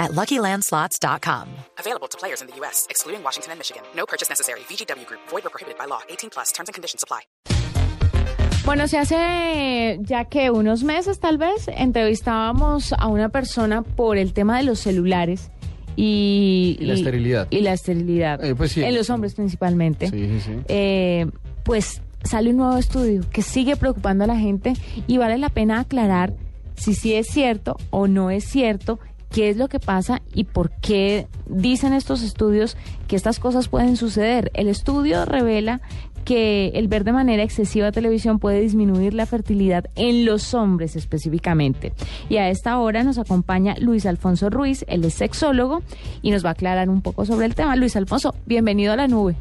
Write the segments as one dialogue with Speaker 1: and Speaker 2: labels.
Speaker 1: at LuckyLandSlots.com.
Speaker 2: Available to players in the U.S., excluding Washington and Michigan. No purchase necessary. VGW Group. Void or prohibited by law. 18 plus. Terms and conditions apply.
Speaker 3: Bueno, se hace ya que unos meses tal vez entrevistábamos a una persona por el tema de los celulares y,
Speaker 4: Y la esterilidad.
Speaker 3: Y la esterilidad.
Speaker 4: Eh, pues sí.
Speaker 3: En los hombres principalmente.
Speaker 4: Sí, sí, sí.
Speaker 3: Eh, pues sale un nuevo estudio que sigue preocupando a la gente y vale la pena aclarar si sí es cierto o no es cierto, qué es lo que pasa y por qué dicen estos estudios que estas cosas pueden suceder. El estudio revela que el ver de manera excesiva televisión puede disminuir la fertilidad en los hombres específicamente. Y a esta hora nos acompaña Luis Alfonso Ruiz, él es sexólogo y nos va a aclarar un poco sobre el tema. Luis Alfonso, bienvenido a la nube.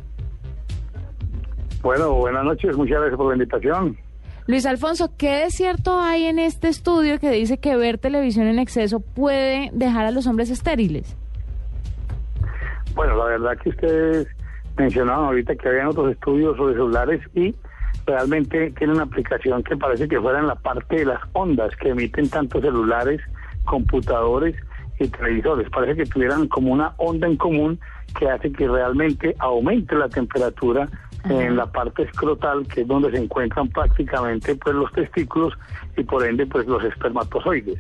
Speaker 5: Bueno, buenas noches, muchas gracias por la invitación.
Speaker 3: Luis Alfonso, ¿qué de cierto hay en este estudio que dice que ver televisión en exceso puede dejar a los hombres estériles?
Speaker 5: Bueno, la verdad que ustedes mencionaban ahorita que habían otros estudios sobre celulares y realmente tienen una aplicación que parece que fuera en la parte de las ondas que emiten tanto celulares, computadores y televisores. Parece que tuvieran como una onda en común que hace que realmente aumente la temperatura en la parte escrotal, que es donde se encuentran prácticamente pues los testículos y por ende pues los espermatozoides.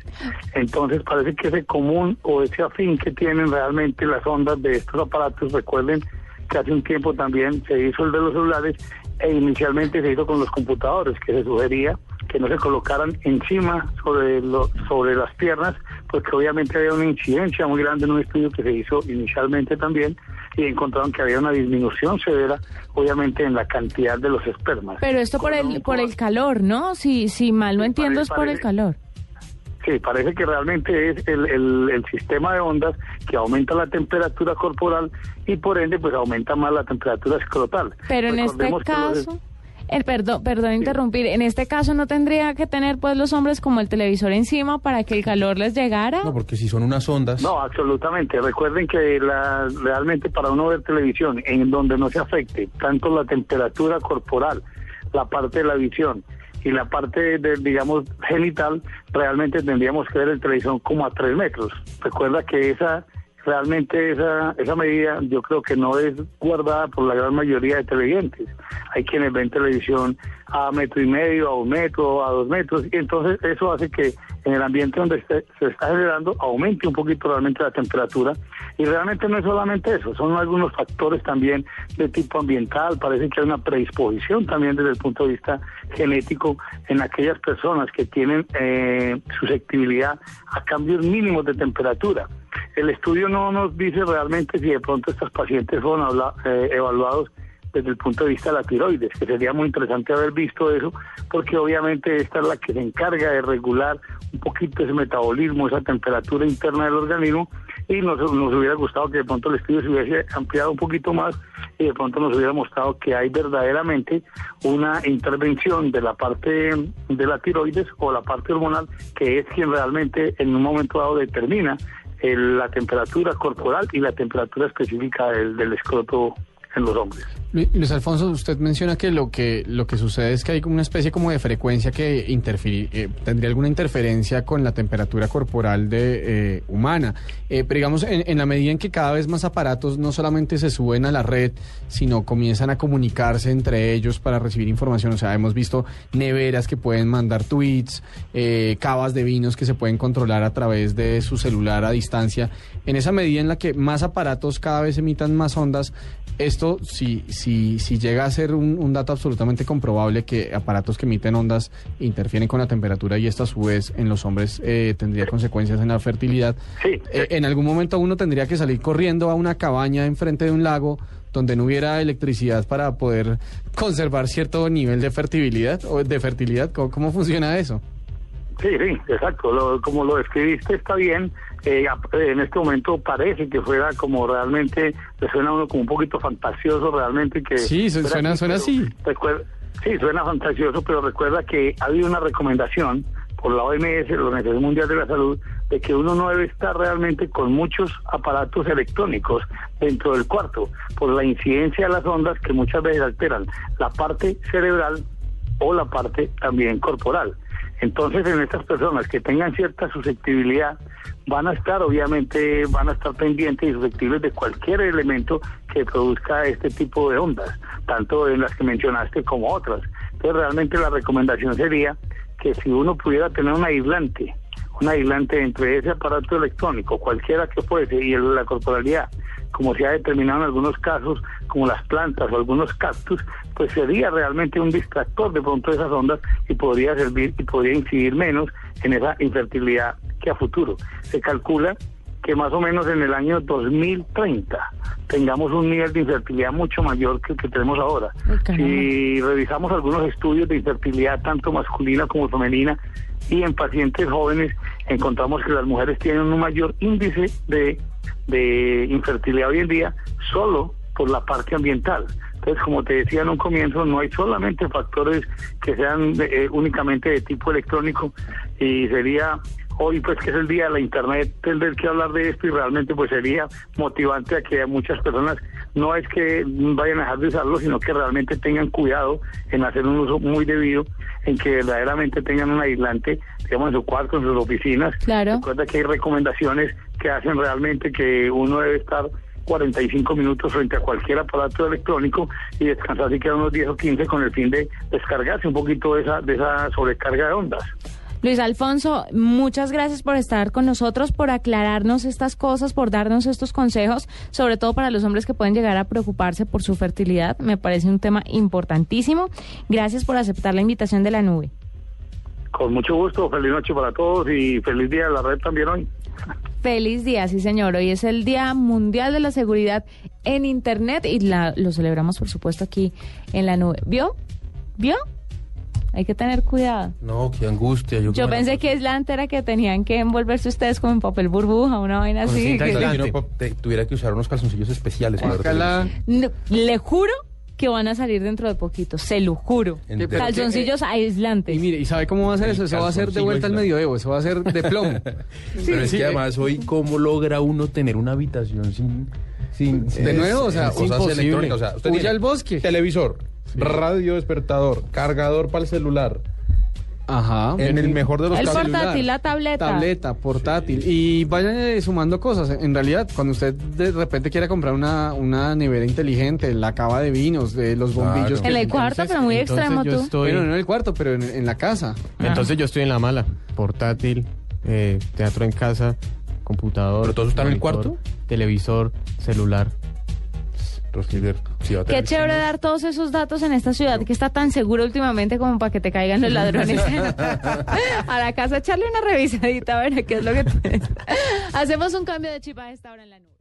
Speaker 5: Entonces parece que ese común o ese afín que tienen realmente las ondas de estos aparatos, recuerden que hace un tiempo también se hizo el de los celulares e inicialmente se hizo con los computadores, que se sugería que no se colocaran encima sobre lo, sobre las piernas, porque obviamente había una incidencia muy grande en un estudio que se hizo inicialmente también y encontraron que había una disminución severa, obviamente, en la cantidad de los espermas.
Speaker 3: Pero esto por el por el calor, ¿no? Si si mal no entiendo es por el calor.
Speaker 5: Sí, parece que realmente es el, el, el sistema de ondas que aumenta la temperatura corporal y por ende pues aumenta más la temperatura escrotal.
Speaker 3: Pero en este
Speaker 5: Recordemos que los-
Speaker 3: caso, el perdón, perdón interrumpir, en este caso no tendría que tener pues los hombres como el televisor encima para que el calor les llegara.
Speaker 4: No, porque si son unas ondas.
Speaker 5: No, absolutamente. Recuerden que la, realmente para uno ver televisión en donde no se afecte tanto la temperatura corporal, la parte de la visión y la parte de, digamos, genital, realmente tendríamos que ver el televisor como a tres metros. Recuerda que esa realmente esa, esa medida yo creo que no es guardada por la gran mayoría de televidentes. Hay quienes ven televisión a metro y medio, a un metro, a dos metros, y entonces eso hace que en el ambiente donde esté- se está generando aumente un poquito realmente la temperatura. Y realmente no es solamente eso, son algunos factores también de tipo ambiental, parece que hay una predisposición también desde el punto de vista genético en aquellas personas que tienen eh, susceptibilidad a cambios mínimos de temperatura. El estudio no nos dice realmente si de pronto estos pacientes fueron habla- eh, evaluados desde el punto de vista de la tiroides, que sería muy interesante haber visto eso, porque obviamente esta es la que se encarga de regular un poquito ese metabolismo, esa temperatura interna del organismo, y nos, nos hubiera gustado que de pronto el estudio se hubiese ampliado un poquito más y de pronto nos hubiera mostrado que hay verdaderamente una intervención de la parte de la tiroides o la parte hormonal, que es quien realmente en un momento dado determina el- la temperatura corporal y la temperatura específica del, del escroto en los hombres.
Speaker 4: Lu- Luis Alfonso, usted menciona que lo que lo que sucede es que hay como una especie como de frecuencia que eh, tendría alguna interferencia con la temperatura corporal de eh, humana. Eh, pero digamos, en, la medida en que cada vez más aparatos no solamente se suben a la red, sino comienzan a comunicarse entre ellos para recibir información. O sea, hemos visto neveras que pueden mandar tweets, cavas de vinos que se pueden controlar a través de su celular a distancia. En esa medida en la que más aparatos cada vez emitan más ondas, esto, si, si, si llega a ser un, un dato absolutamente comprobable que aparatos que emiten ondas interfieren con la temperatura y esto a su vez en los hombres eh, tendría consecuencias en la fertilidad,
Speaker 5: Sí,
Speaker 4: eh, en algún momento uno tendría que salir corriendo a una cabaña enfrente de un lago donde no hubiera electricidad para poder conservar cierto nivel de fertilidad o de fertilidad. ¿Cómo, cómo funciona eso?
Speaker 5: Sí, sí, exacto. Lo- como lo describiste está bien. Eh, ap- en este momento parece que fuera como realmente, le suena a uno como un poquito fantasioso realmente que...
Speaker 4: Sí, suena-
Speaker 5: así,
Speaker 4: suena así.
Speaker 5: Sí, suena fantasioso, pero recuerda que ha habido una recomendación por la OMS, la Organización Mundial de la Salud, de que uno no debe estar realmente con muchos aparatos electrónicos dentro del cuarto, por la incidencia de las ondas que muchas veces alteran la parte cerebral o la parte también corporal. Entonces, en estas personas que tengan cierta susceptibilidad, van a estar, obviamente, van a estar pendientes y susceptibles de cualquier elemento que produzca este tipo de ondas, tanto en las que mencionaste como otras. Entonces, realmente la recomendación sería que si uno pudiera tener un aislante, un aislante entre ese aparato electrónico, cualquiera que fuese, y la corporalidad, como se ha determinado en algunos casos, como las plantas o algunos cactus, pues sería realmente un distractor de pronto de esas ondas y podría servir y podría incidir menos en esa infertilidad que a futuro. Se calcula que más o menos en el año 2030 tengamos un nivel de infertilidad mucho mayor que el que tenemos ahora. Si revisamos algunos estudios de infertilidad, tanto masculina como femenina, y en pacientes jóvenes encontramos que las mujeres tienen un mayor índice de, de infertilidad hoy en día solo por la parte ambiental. Entonces, como te decía en un comienzo, no hay solamente factores que sean eh, únicamente de tipo electrónico y sería hoy pues que es el día de la internet tendré que hablar de esto y realmente pues sería motivante a que muchas personas no es que vayan a dejar de usarlo sino que realmente tengan cuidado en hacer un uso muy debido en que verdaderamente tengan un aislante digamos en su cuarto en sus oficinas
Speaker 3: claro
Speaker 5: recuerda que hay recomendaciones que hacen realmente que uno debe estar 45 minutos frente a cualquier aparato electrónico y descansar si queda unos 10 o 15 con el fin de descargarse un poquito de esa, de esa sobrecarga de ondas.
Speaker 3: Luis Alfonso, muchas gracias por estar con nosotros, por aclararnos estas cosas, por darnos estos consejos, sobre todo para los hombres que pueden llegar a preocuparse por su fertilidad. Me parece un tema importantísimo. Gracias por aceptar la invitación de la nube.
Speaker 5: Con mucho gusto, feliz noche para todos y feliz día de la red también hoy.
Speaker 3: Feliz día, sí señor. Hoy es el Día Mundial de la Seguridad en Internet y la, lo celebramos por supuesto aquí en la nube. ¿Vio? ¿Vio? Hay que tener cuidado.
Speaker 6: No, qué angustia. Yo,
Speaker 3: Yo pensé que es la antera que tenían que envolverse ustedes como en papel burbuja, una vaina
Speaker 6: Con
Speaker 3: así. que-
Speaker 6: no, te- tuviera que usar unos calzoncillos especiales para
Speaker 4: Ojalá.
Speaker 3: No, le juro que van a salir dentro de poquito, se lo juro. Calzoncillos aislantes.
Speaker 4: Y mire, ¿y sabe cómo va a ser eso? Eso va a ser de vuelta al medioevo, eso va a ser de plomo.
Speaker 6: Pero es
Speaker 4: sí,
Speaker 6: que
Speaker 4: eh.
Speaker 6: además hoy, ¿cómo logra uno tener una habitación sin... sin
Speaker 4: De nuevo, o sea,
Speaker 6: cosas
Speaker 4: imposible.
Speaker 6: electrónicas? O sea, usted
Speaker 4: Huya
Speaker 6: tiene
Speaker 4: al bosque.
Speaker 6: Televisor, radio despertador, cargador para el celular.
Speaker 4: Ajá.
Speaker 6: En el mejor de los
Speaker 3: El
Speaker 6: casos...
Speaker 3: portátil, la tableta.
Speaker 4: Tableta, portátil. Y vayan eh, sumando cosas. En realidad, cuando usted de repente quiera comprar una, una nevera inteligente, la cava de vinos, de los bombillos.
Speaker 6: Claro.
Speaker 4: que-
Speaker 3: En el cuarto, pero muy
Speaker 7: entonces
Speaker 3: extremo
Speaker 7: yo
Speaker 3: tú.
Speaker 7: estoy-
Speaker 4: Bueno, no en el cuarto, pero en, en la casa.
Speaker 7: Entonces yo estoy en la mala. Portátil, eh, teatro en casa, computador.
Speaker 6: ¿Pero todos están en el cuarto?
Speaker 7: Televisor, celular.
Speaker 3: Qué chévere dar todos esos datos en esta ciudad que está tan segura últimamente como para que te caigan los ladrones a la casa. Echarle una revisadita a ver qué es lo que te... Hacemos un cambio de chip a esta hora en la nube.